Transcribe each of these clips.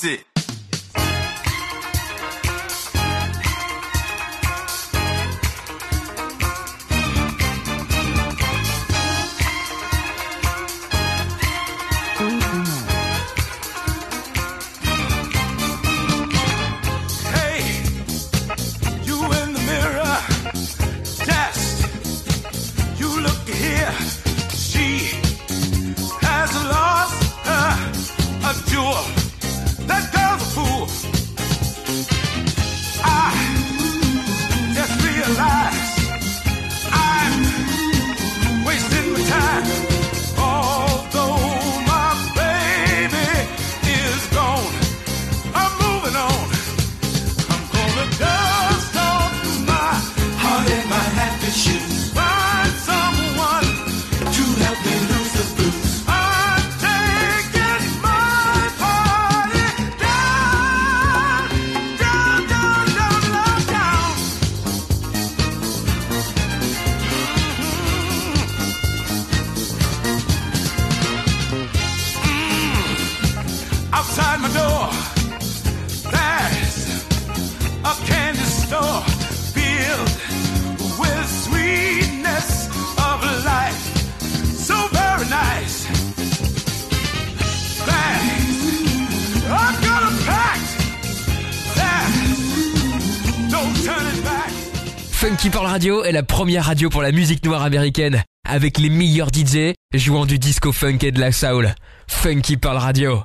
Find Radio est la première radio pour la musique noire américaine, avec les meilleurs DJ jouant du disco funk et de la soul. Funky Pearl Radio.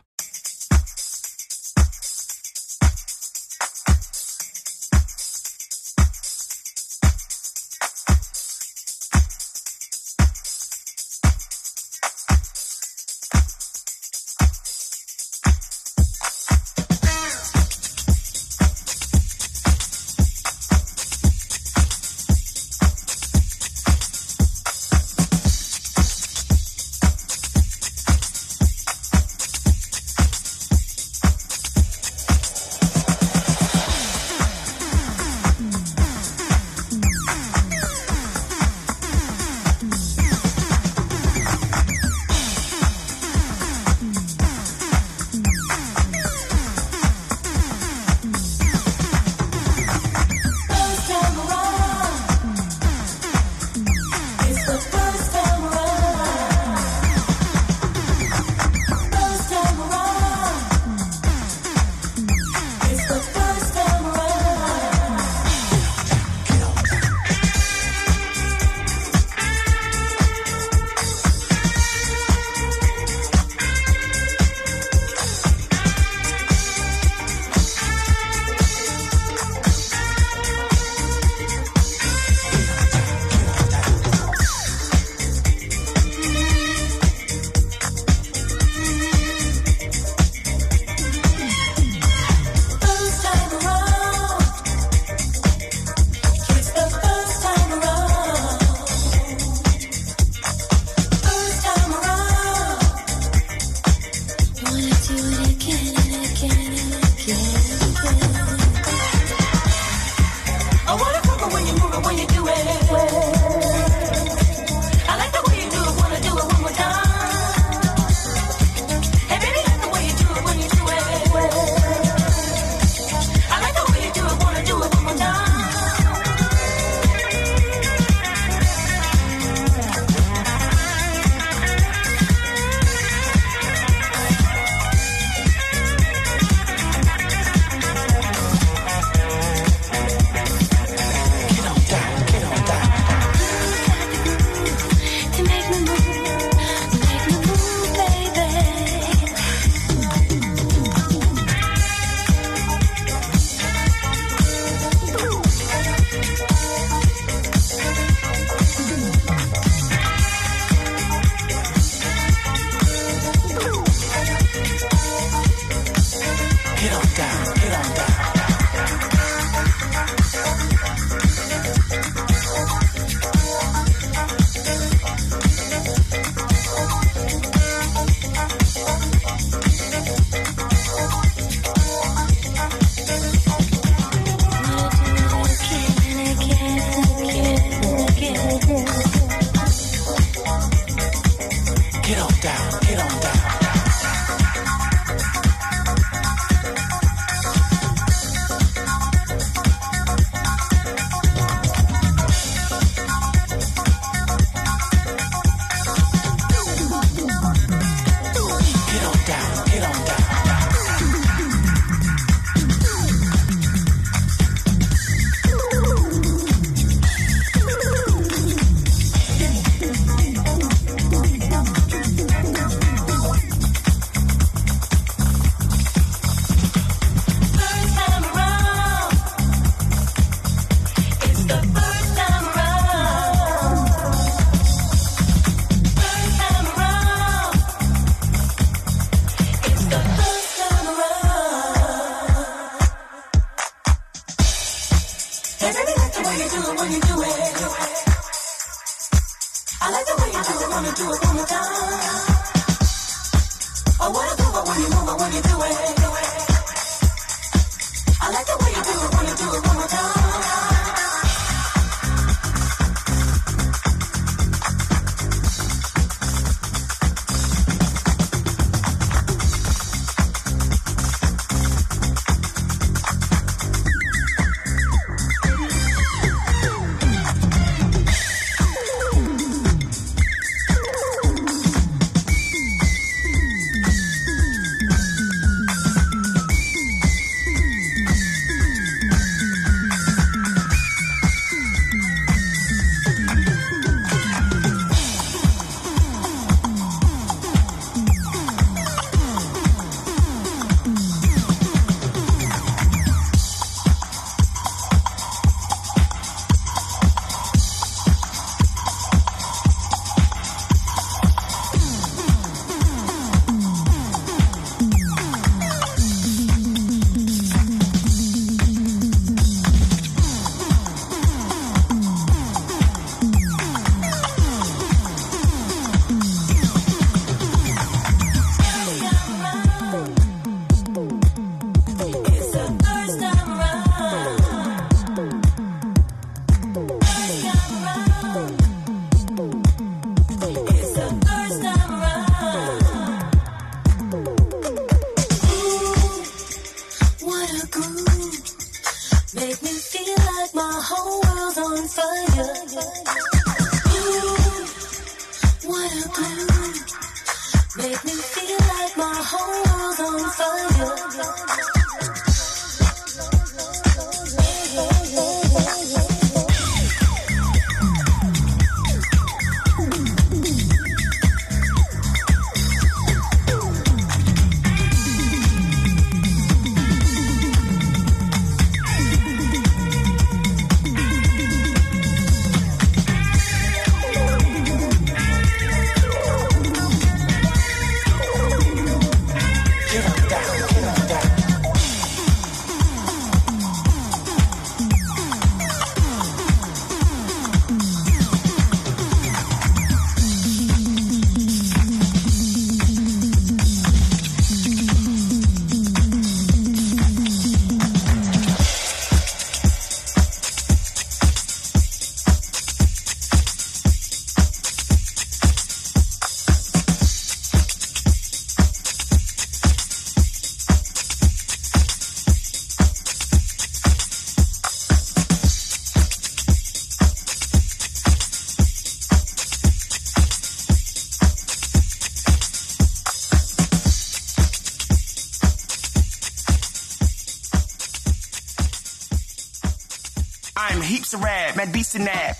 Something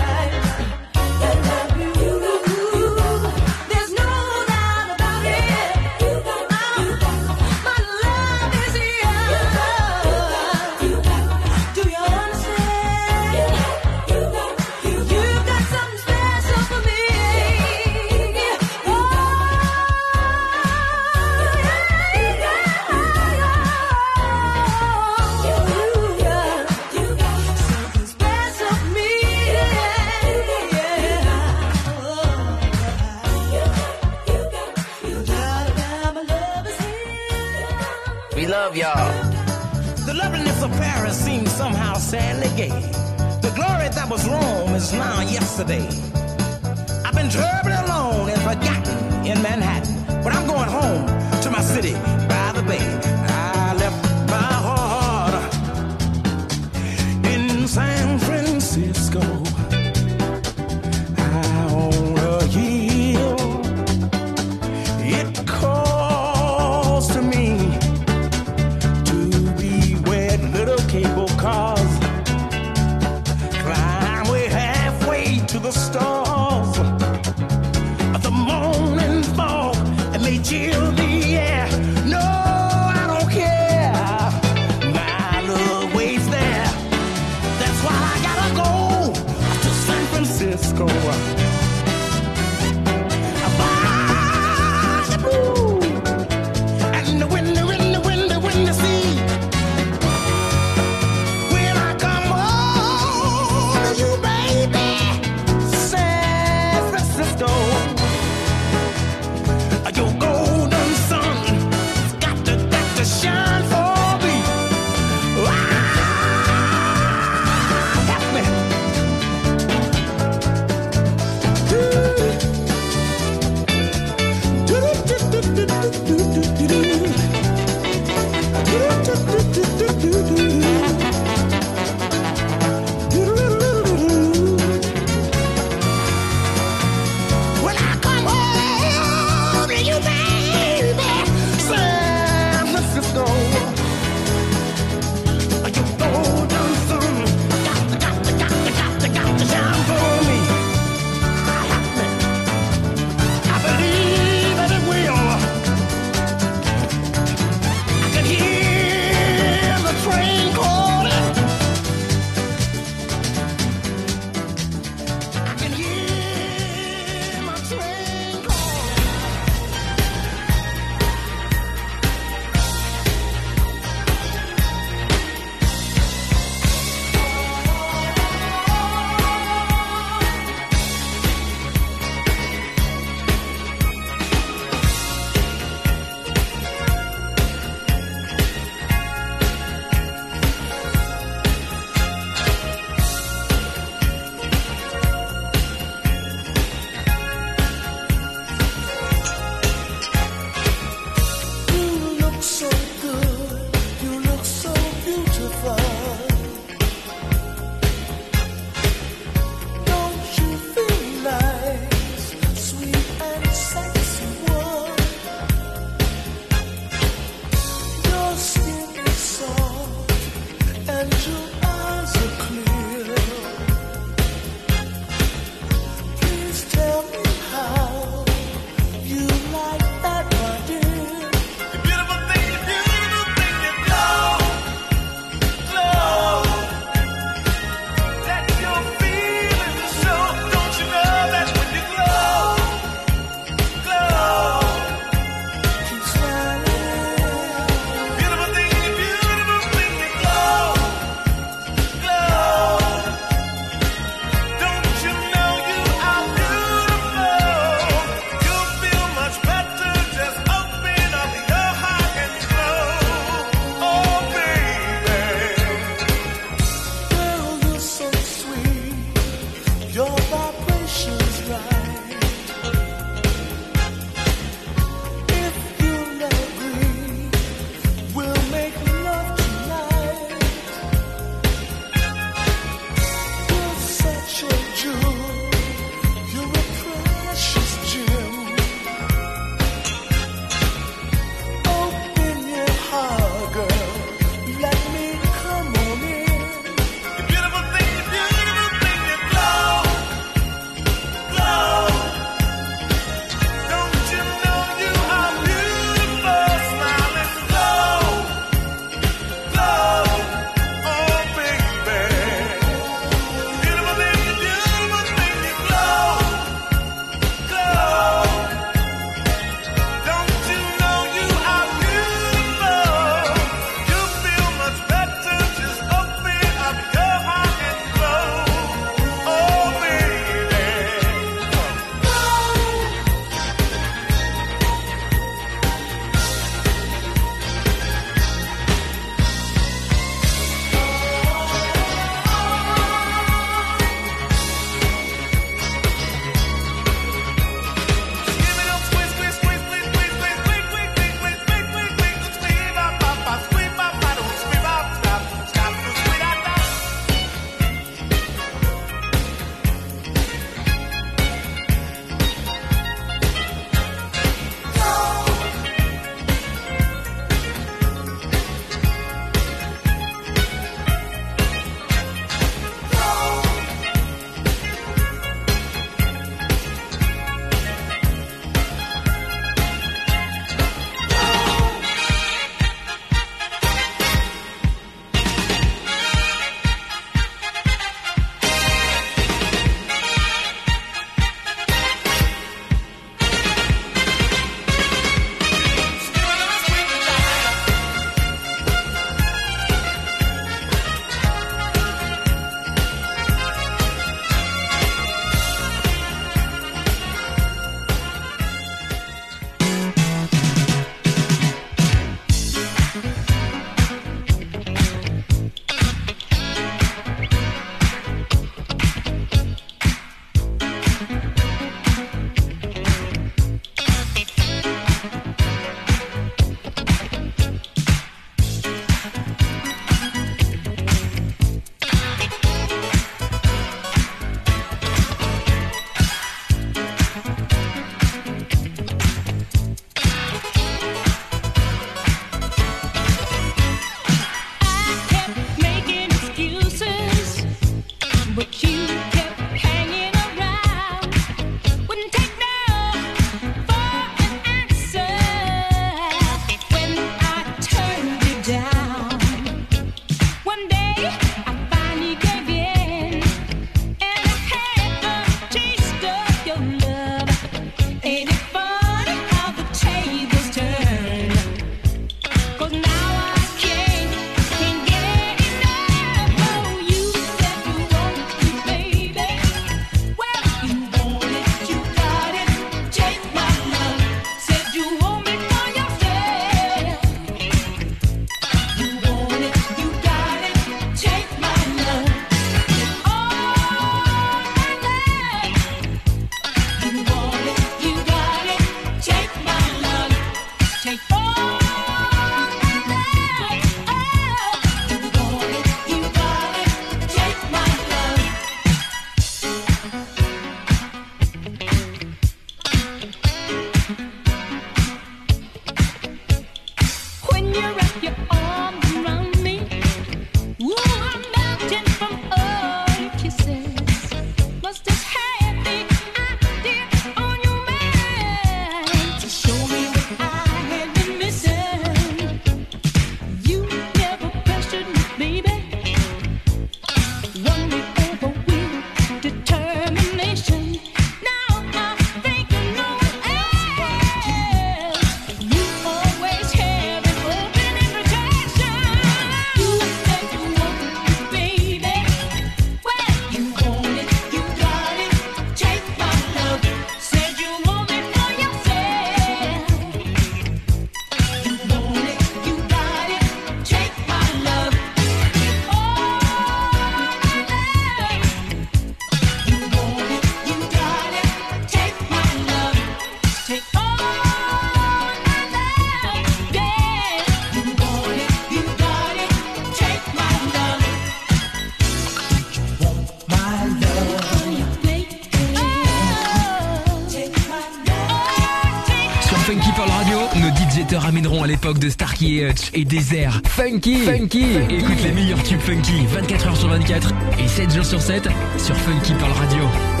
à l'époque de Starkey et Hutch et Désert. Funky, funky. Écoute les meilleurs tubes funky 24 h sur 24 et 7 jours sur 7 sur Funky Pearl Radio.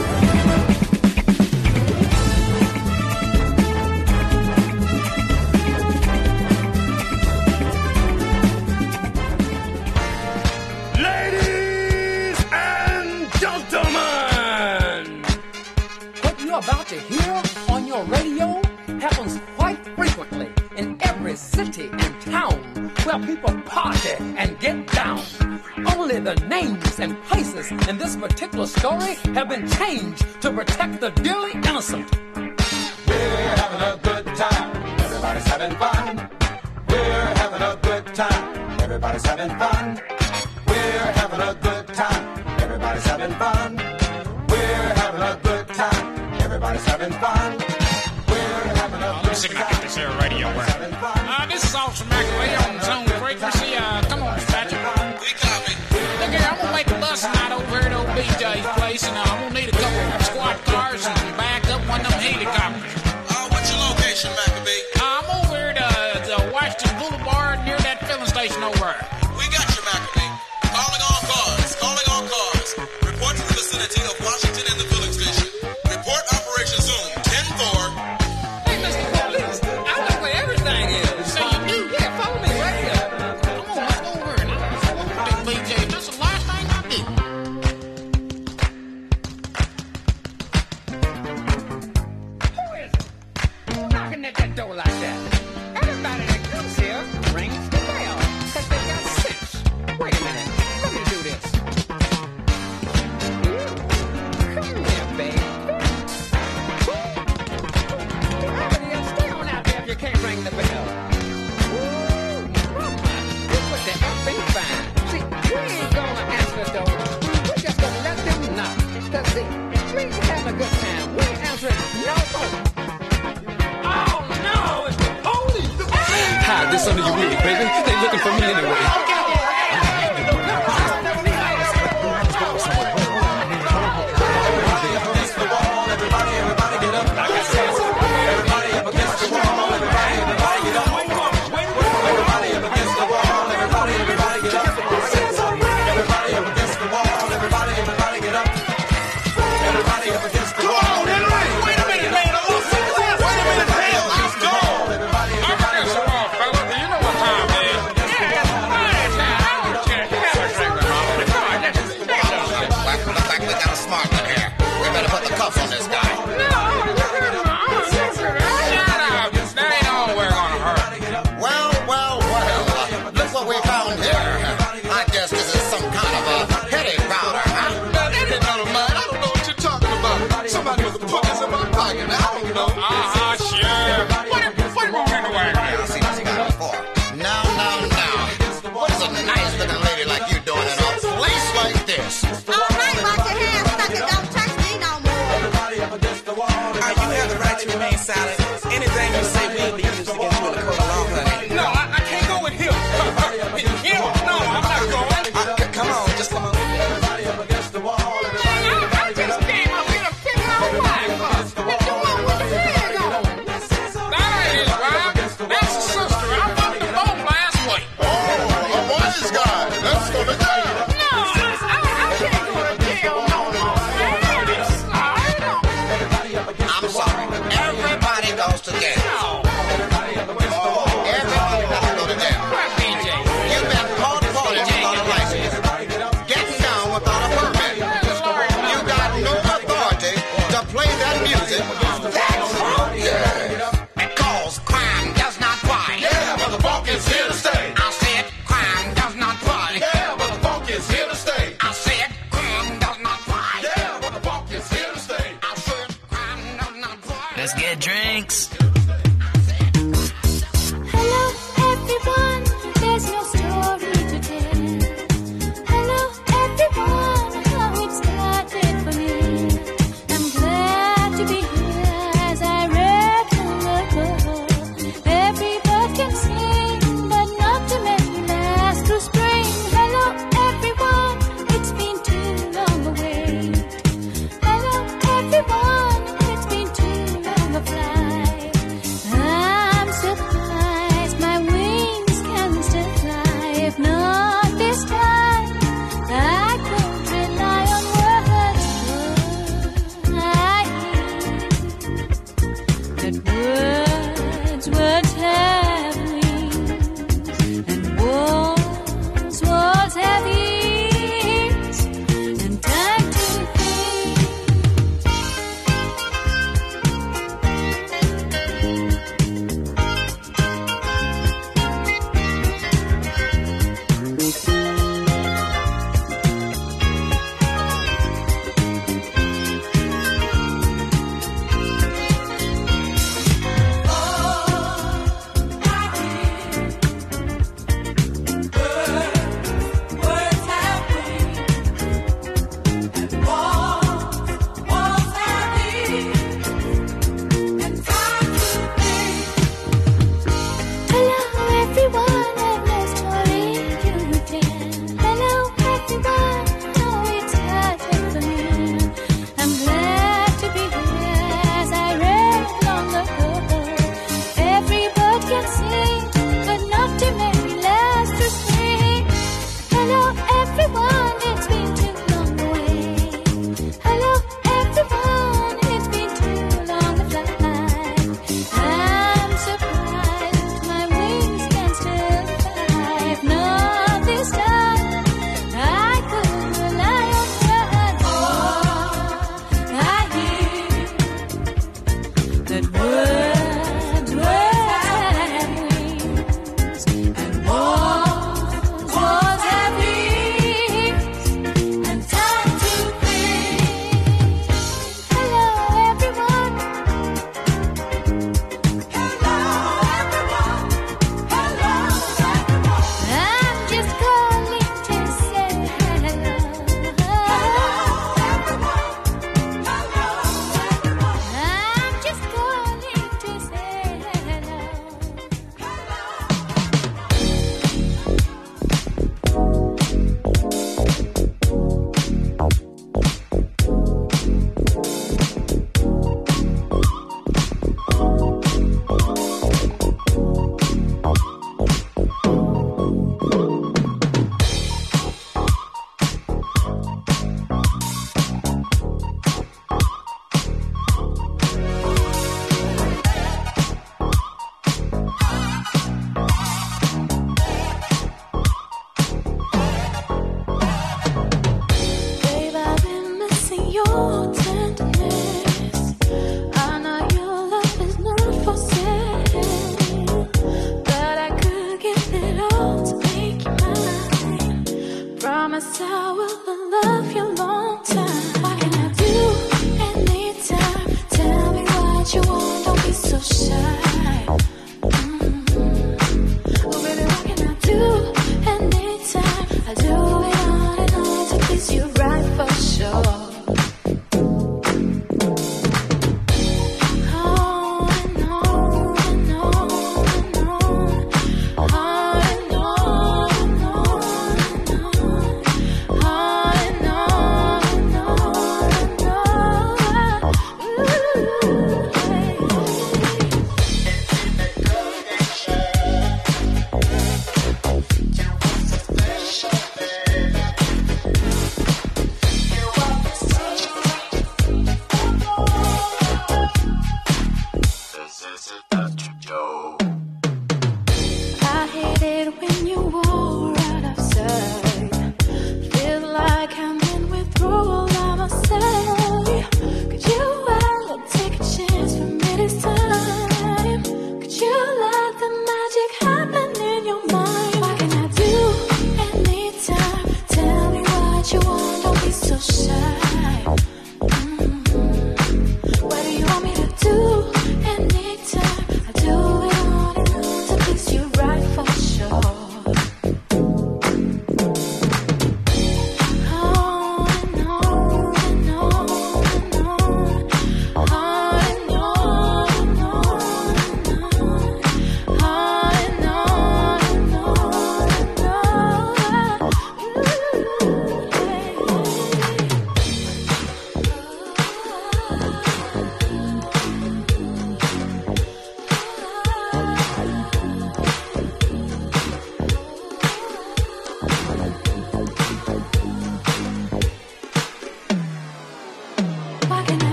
particular story have been changed to protect the dearly innocent. We're having a good time. Everybody's having fun. We're having a good time. Everybody's having fun. We're having a good time. Everybody's having fun. We're having a good time. Everybody's having fun. We're having a good time. I'm sick of this air radio. Uh, this is Officer McAleer.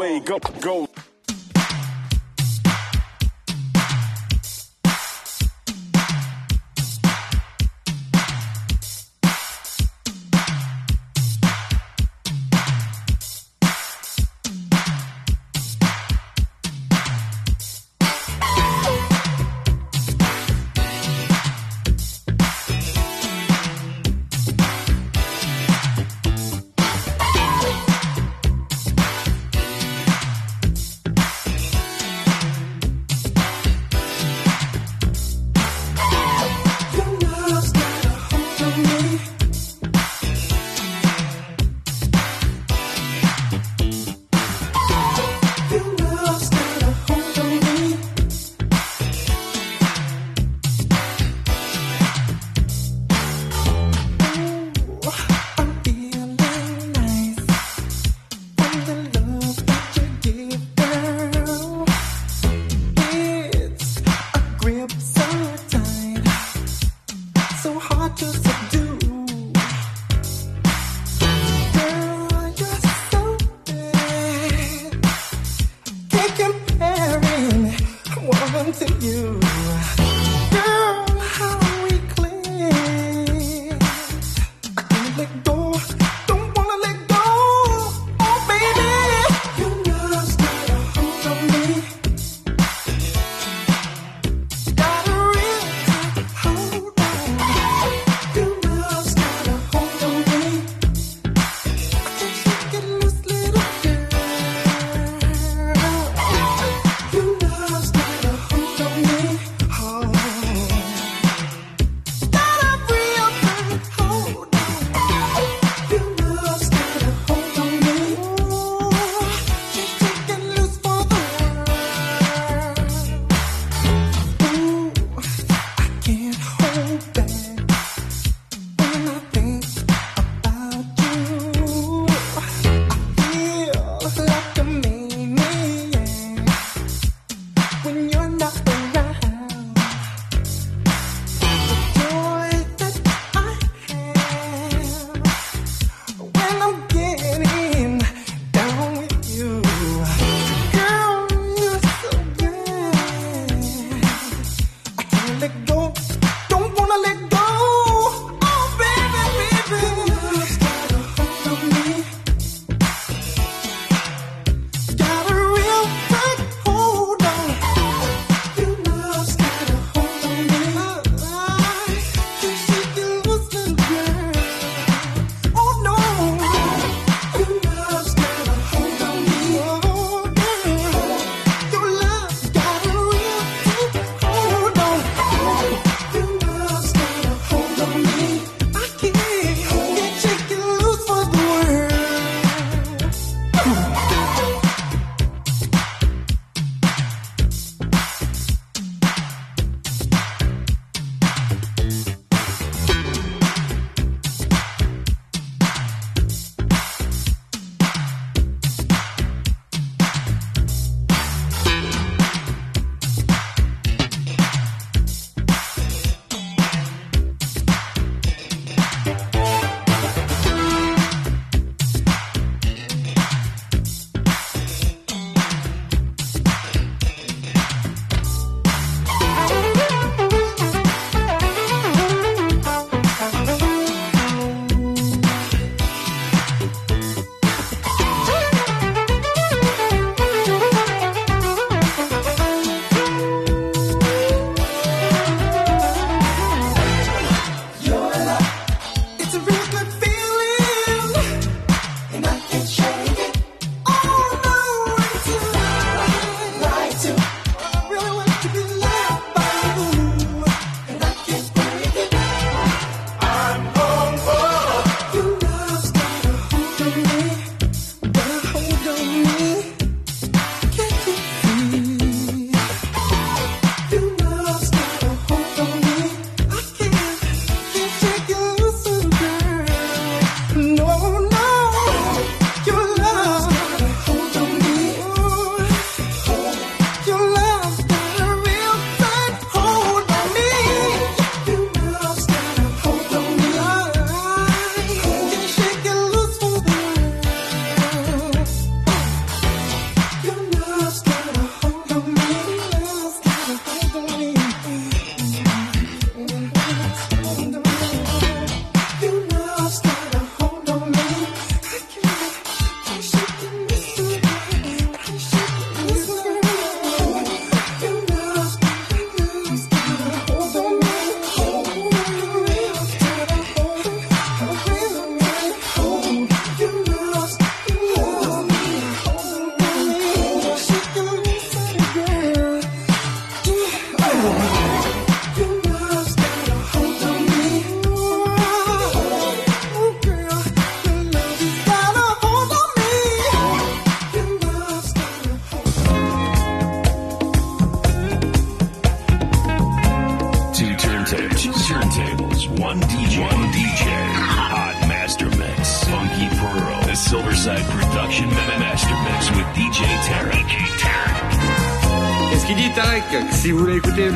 Go, go.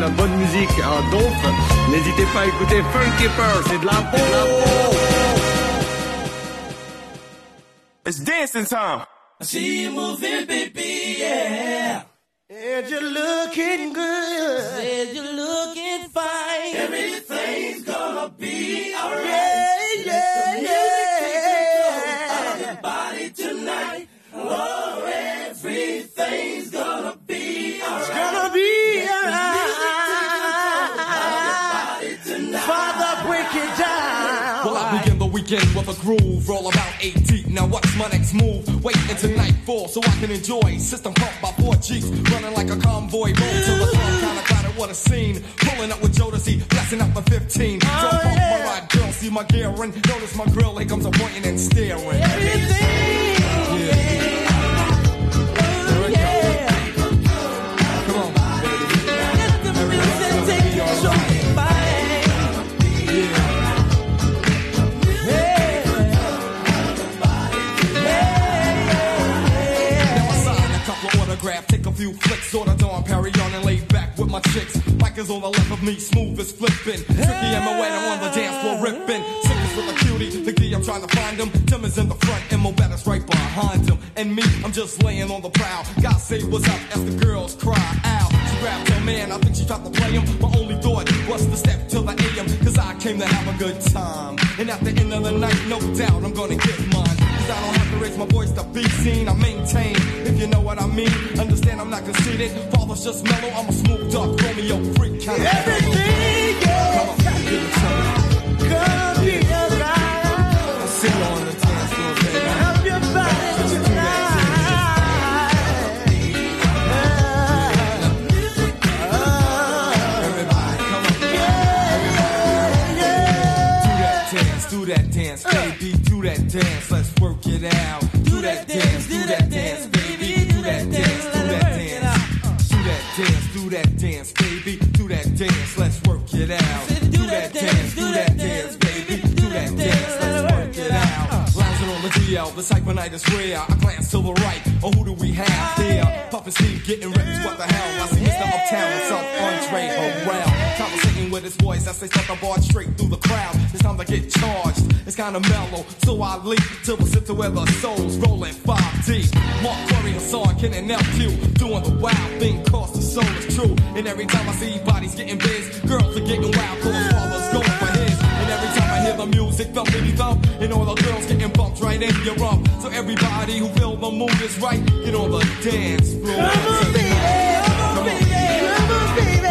la bonne musique en donf, n'hésitez pas à écouter Funky Pearl, c'est de la peau. It's dancing time. I see you moving, baby, yeah. And you're looking enjoy. System pumped by four Jeeps, running like a convoy. Roll to the club, kinda clouded, what a scene. Pulling up with Jodeci, blessing out for 15. Don't oh, yeah. my ride, girl, see my gear and notice my grill on the prowl. dance, baby, do that dance. Let's The typewriter is rare. I glance to the right. Oh, who do we have here? Oh, Puffin' Steve getting ripped. What the hell? I see Mr. Uptown and self entree around. Conversating with his voice as they step the bar straight through the crowd. It's time to get charged. It's kinda mellow. So I leap to the sit to where the soul's rolling five deep. Mark Curry, Hassan, Ken, and LQ. Doing the wild thing, cause the soul is true. And every time I see bodies getting biz, girls are getting wild, cause the father's going music felt really loved, and all the girls getting bumped right in your rump. So everybody who feel the mood is right, get on the dance floor. Come on, baby, come on, baby, come on, baby.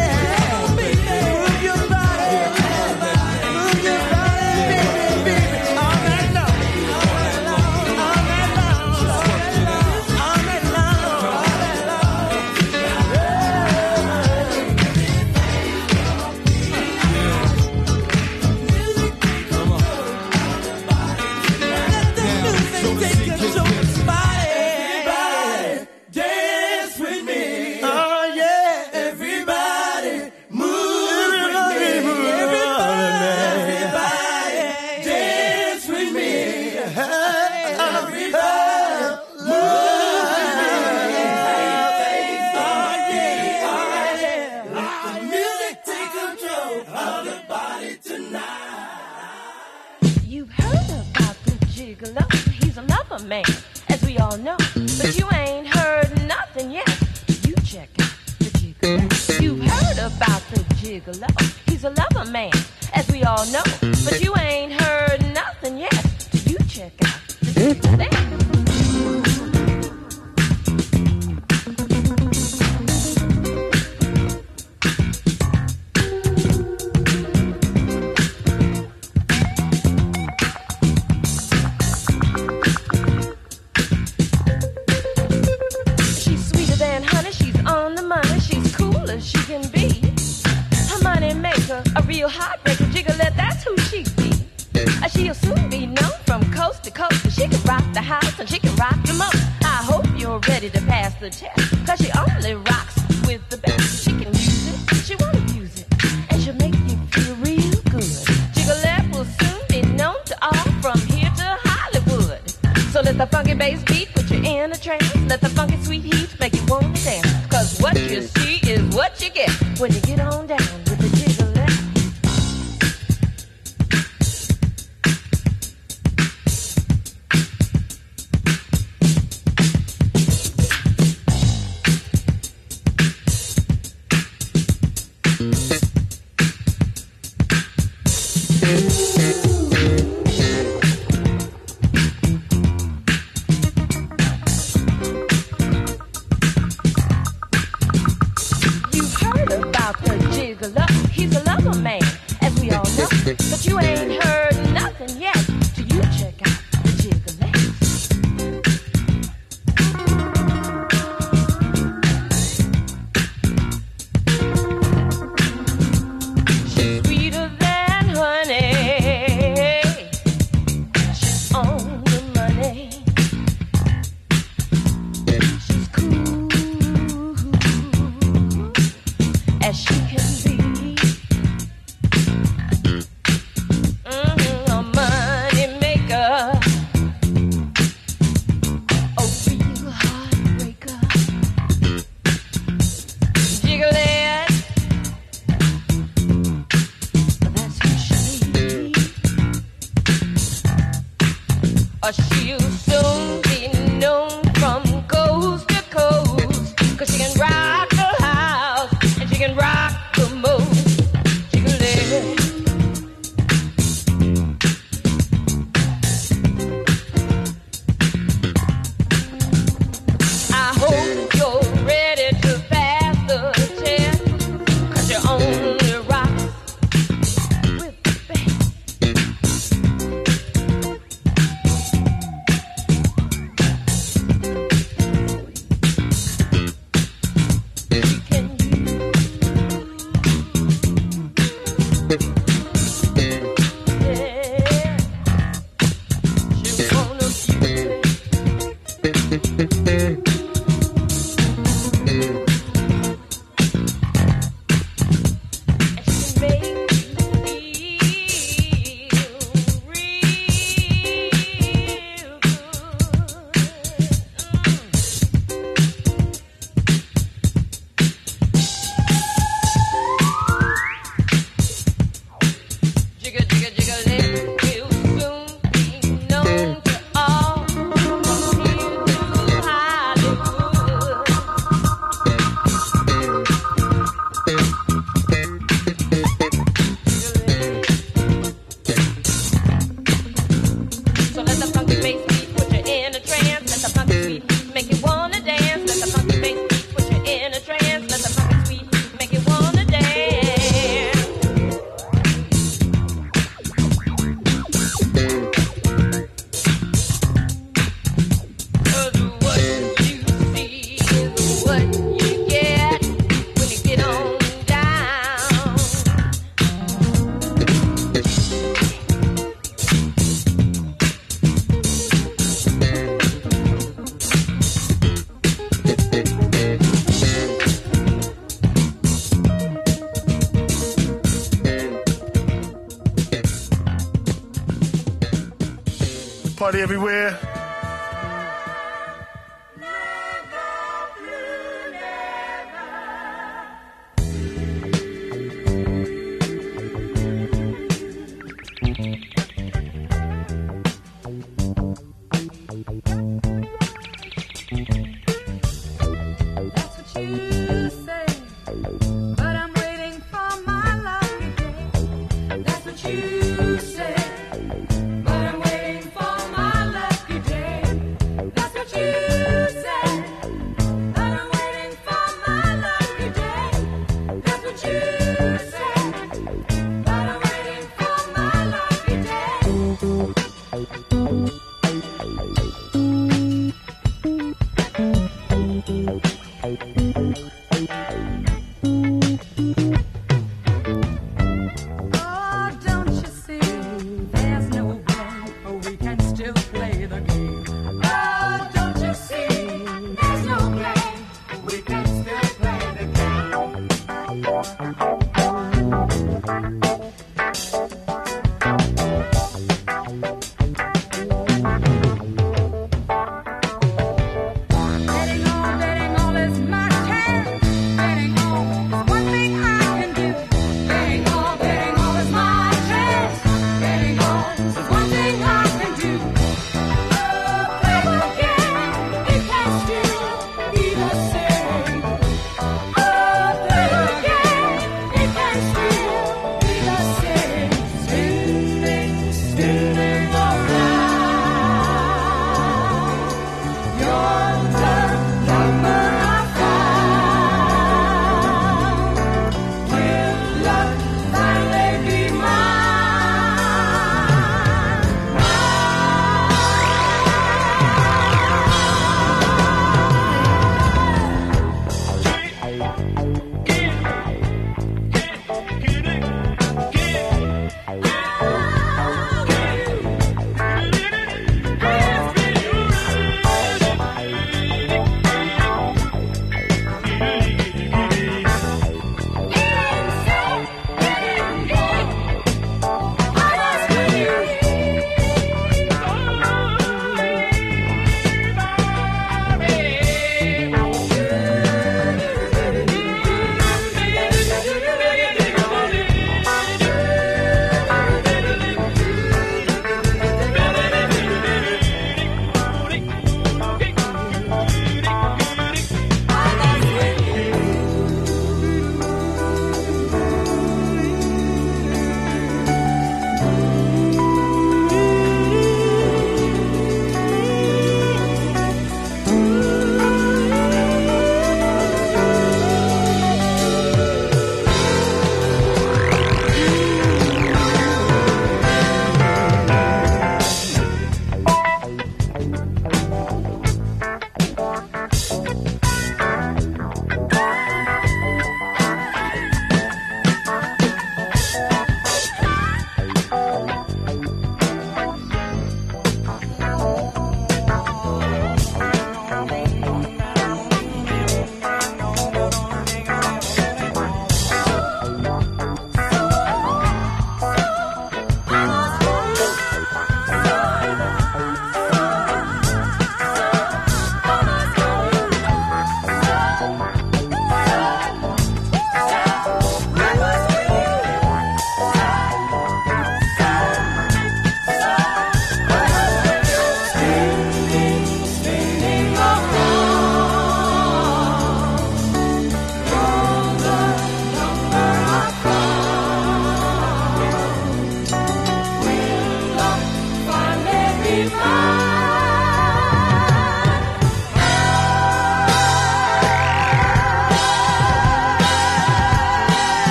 Everywhere.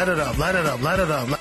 Light it up, light it up, light it up,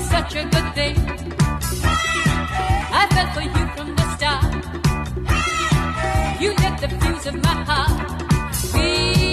such a good thing. I fell for you from the start. You lit the fuse of my heart. We've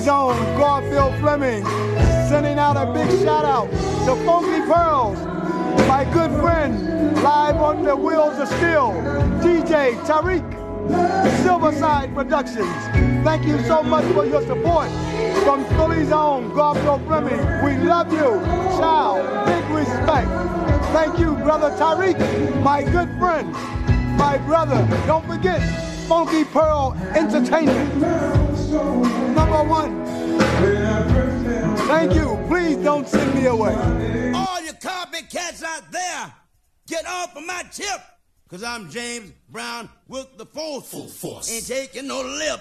Philly's own Garfield Fleming. Sending out a big shout out to Funky Pearls, my good friend, live on the wheels of steel, DJ Tariq, Silverside Productions. Thank you so much for your support from Philly's own Garfield Fleming. We love you. Ciao, big respect. Thank you, brother Tariq, my good friend, my brother. Don't forget, Funky Pearl Entertainment. Number one. Thank you. Please don't send me away. All you copycats out there, get off of my tip. Cause I'm James Brown with the force. Full force. Ain't taking no lip.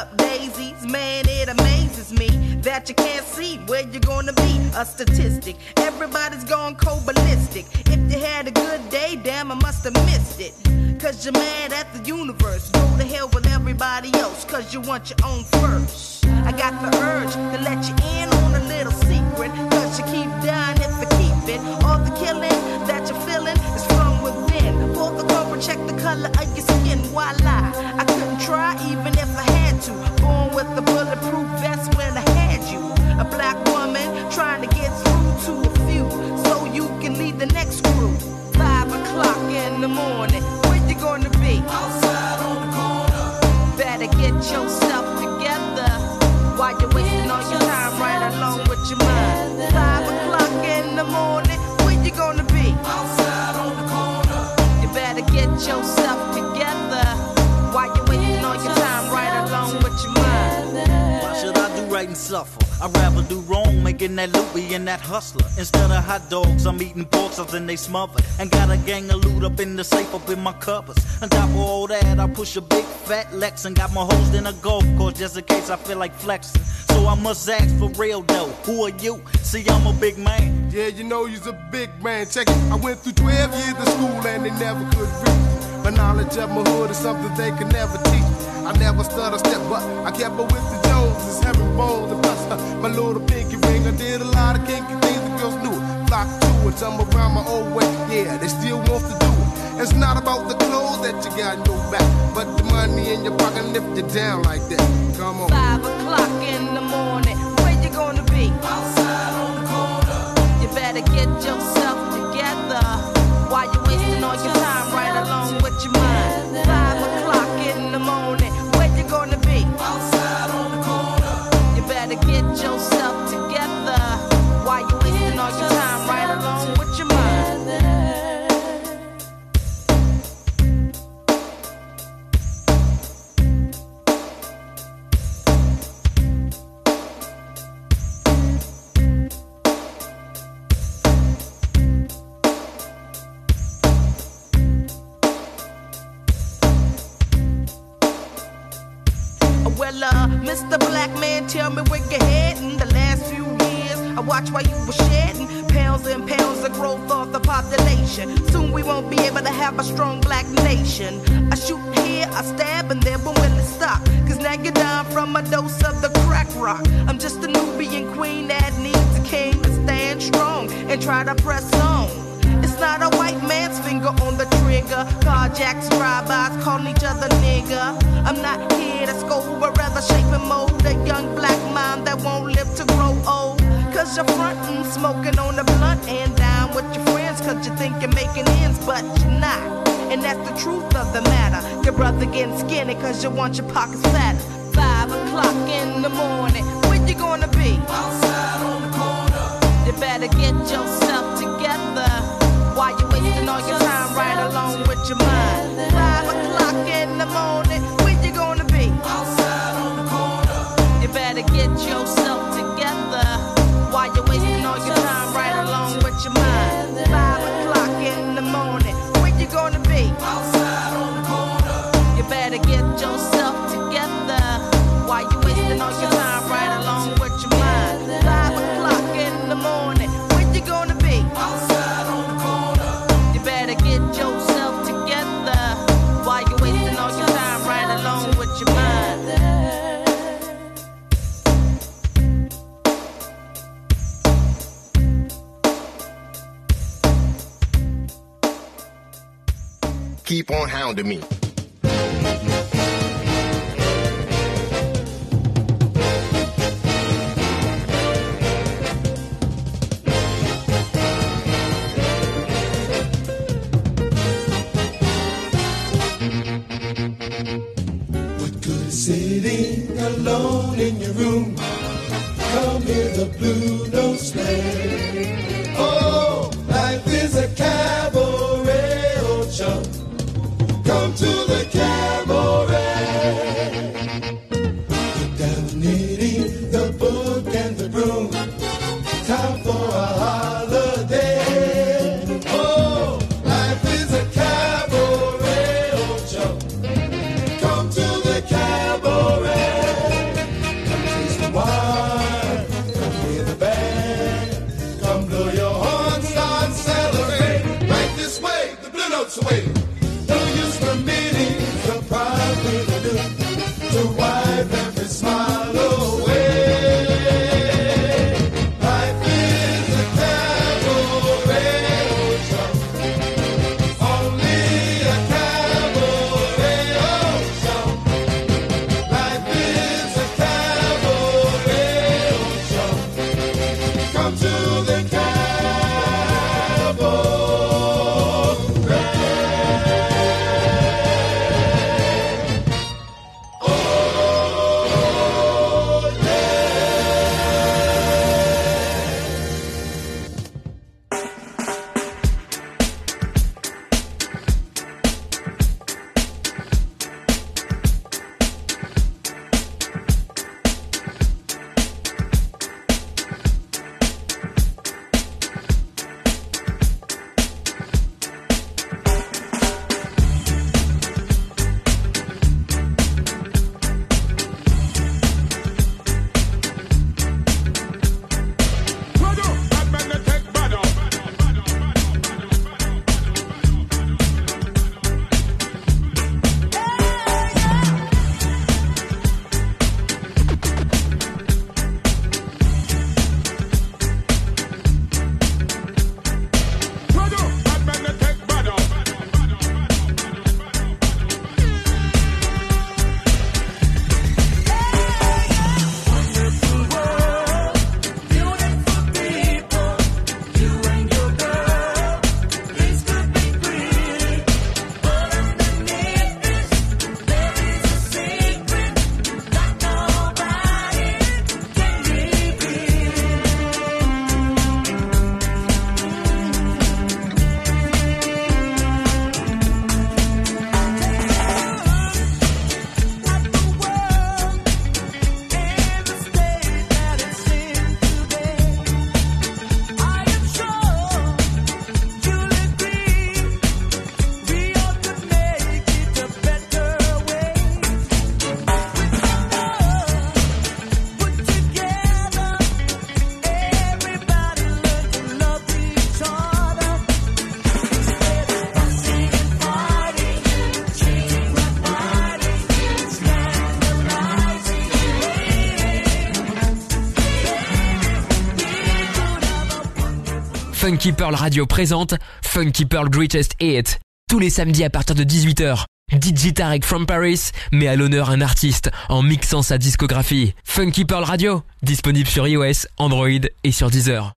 up daisies. Man, it amazes me that you can't see where you're gonna be. A statistic, everybody's gone cold. If you had a good day, damn, I must have missed it. Cause you're mad at the universe. Go to hell with everybody else, cause you want your own first. I got the urge to let you in on a little secret. Cause you keep dying if you keep it. All the killing that you're feeling is from within. Pull the check the color of your skin. Why lie? I couldn't try even if I had to. Born with a bulletproof vest when I had you. A black woman trying to get through to a few so you can lead the next group. Five o'clock in the morning, where you gonna be? Outside on the corner. Better get yourself. I'd rather do wrong, making that loot, being that hustler. Instead of hot dogs, I'm eating pork chops and they smother. And got a gang of loot up in the safe, up in my cupboards. On top of all that, I push a big fat Lex and got my hoes in a golf course just in case I feel like flexing. So I must ask for real though, who are you? See, I'm a big man. Yeah, you know you's a big man. Check it. I went through 12 years of school and they never could reach. My knowledge of my hood is something they can never teach. I never stutter a step, but I kept up with the Joneses, having bones and plus uh, my little pinky ring. I did a lot of kinky things the girls knew. it. Flock to it, some around my old way. Yeah, they still want to do it. It's not about the clothes that you got in your back, but the money in your pocket lift you down like that. Come on. Five o'clock in the morning, where you gonna be? Outside on the corner. You better get yourself I while you were shedding pounds and pounds of growth of the population. Soon we won't be able to have a strong black nation. I shoot here, I stab, and then when will it stop? Cause now you're down from a dose of the crack rock. I'm just a Nubian queen that needs a king to stand strong and try to press on. It's not a white man's finger on the trigger. Carjacks, drive-bys, calling each other nigga. I'm not here to scold, but rather shape and mold a young black mind that won't live to. Cause you're frontin', smoking on the blunt and down with your friends. Cause you think you're making ends, but you're not. And that's the truth of the matter. Your brother getting skinny cause you want your pockets fatter. Five o'clock in the morning, where you gonna be? Outside on the corner. You better get yourself together. Why you wasting all your time right along with your mind? Keep on hounding me. Sitting alone in your room? Come hear the blue notes play. Funky Pearl Radio présente Funky Pearl Greatest Hit. Tous les samedis à partir de 18h. DJ from Paris met à l'honneur un artiste en mixant sa discographie. Funky Pearl Radio, disponible sur iOS, Android et sur Deezer.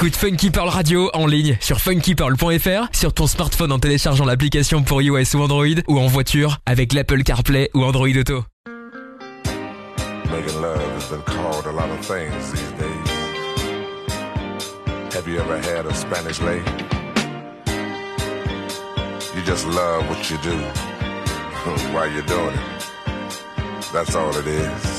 Écoute Funky Pearl Radio en ligne sur funkypearl.fr, sur ton smartphone en téléchargeant l'application pour iOS ou Android, ou en voiture avec l'Apple CarPlay ou Android Auto. Making love has been called a lot of things these days. Have you ever had a Spanish lady? You just love what you do while you're doing it. That's all it is.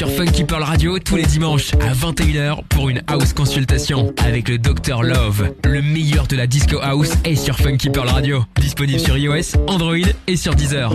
sur Funky Pearl Radio tous les dimanches à 21h pour une house consultation avec le Dr Love. Le meilleur de la disco house est sur Funky Pearl Radio. Disponible sur iOS, Android et sur Deezer.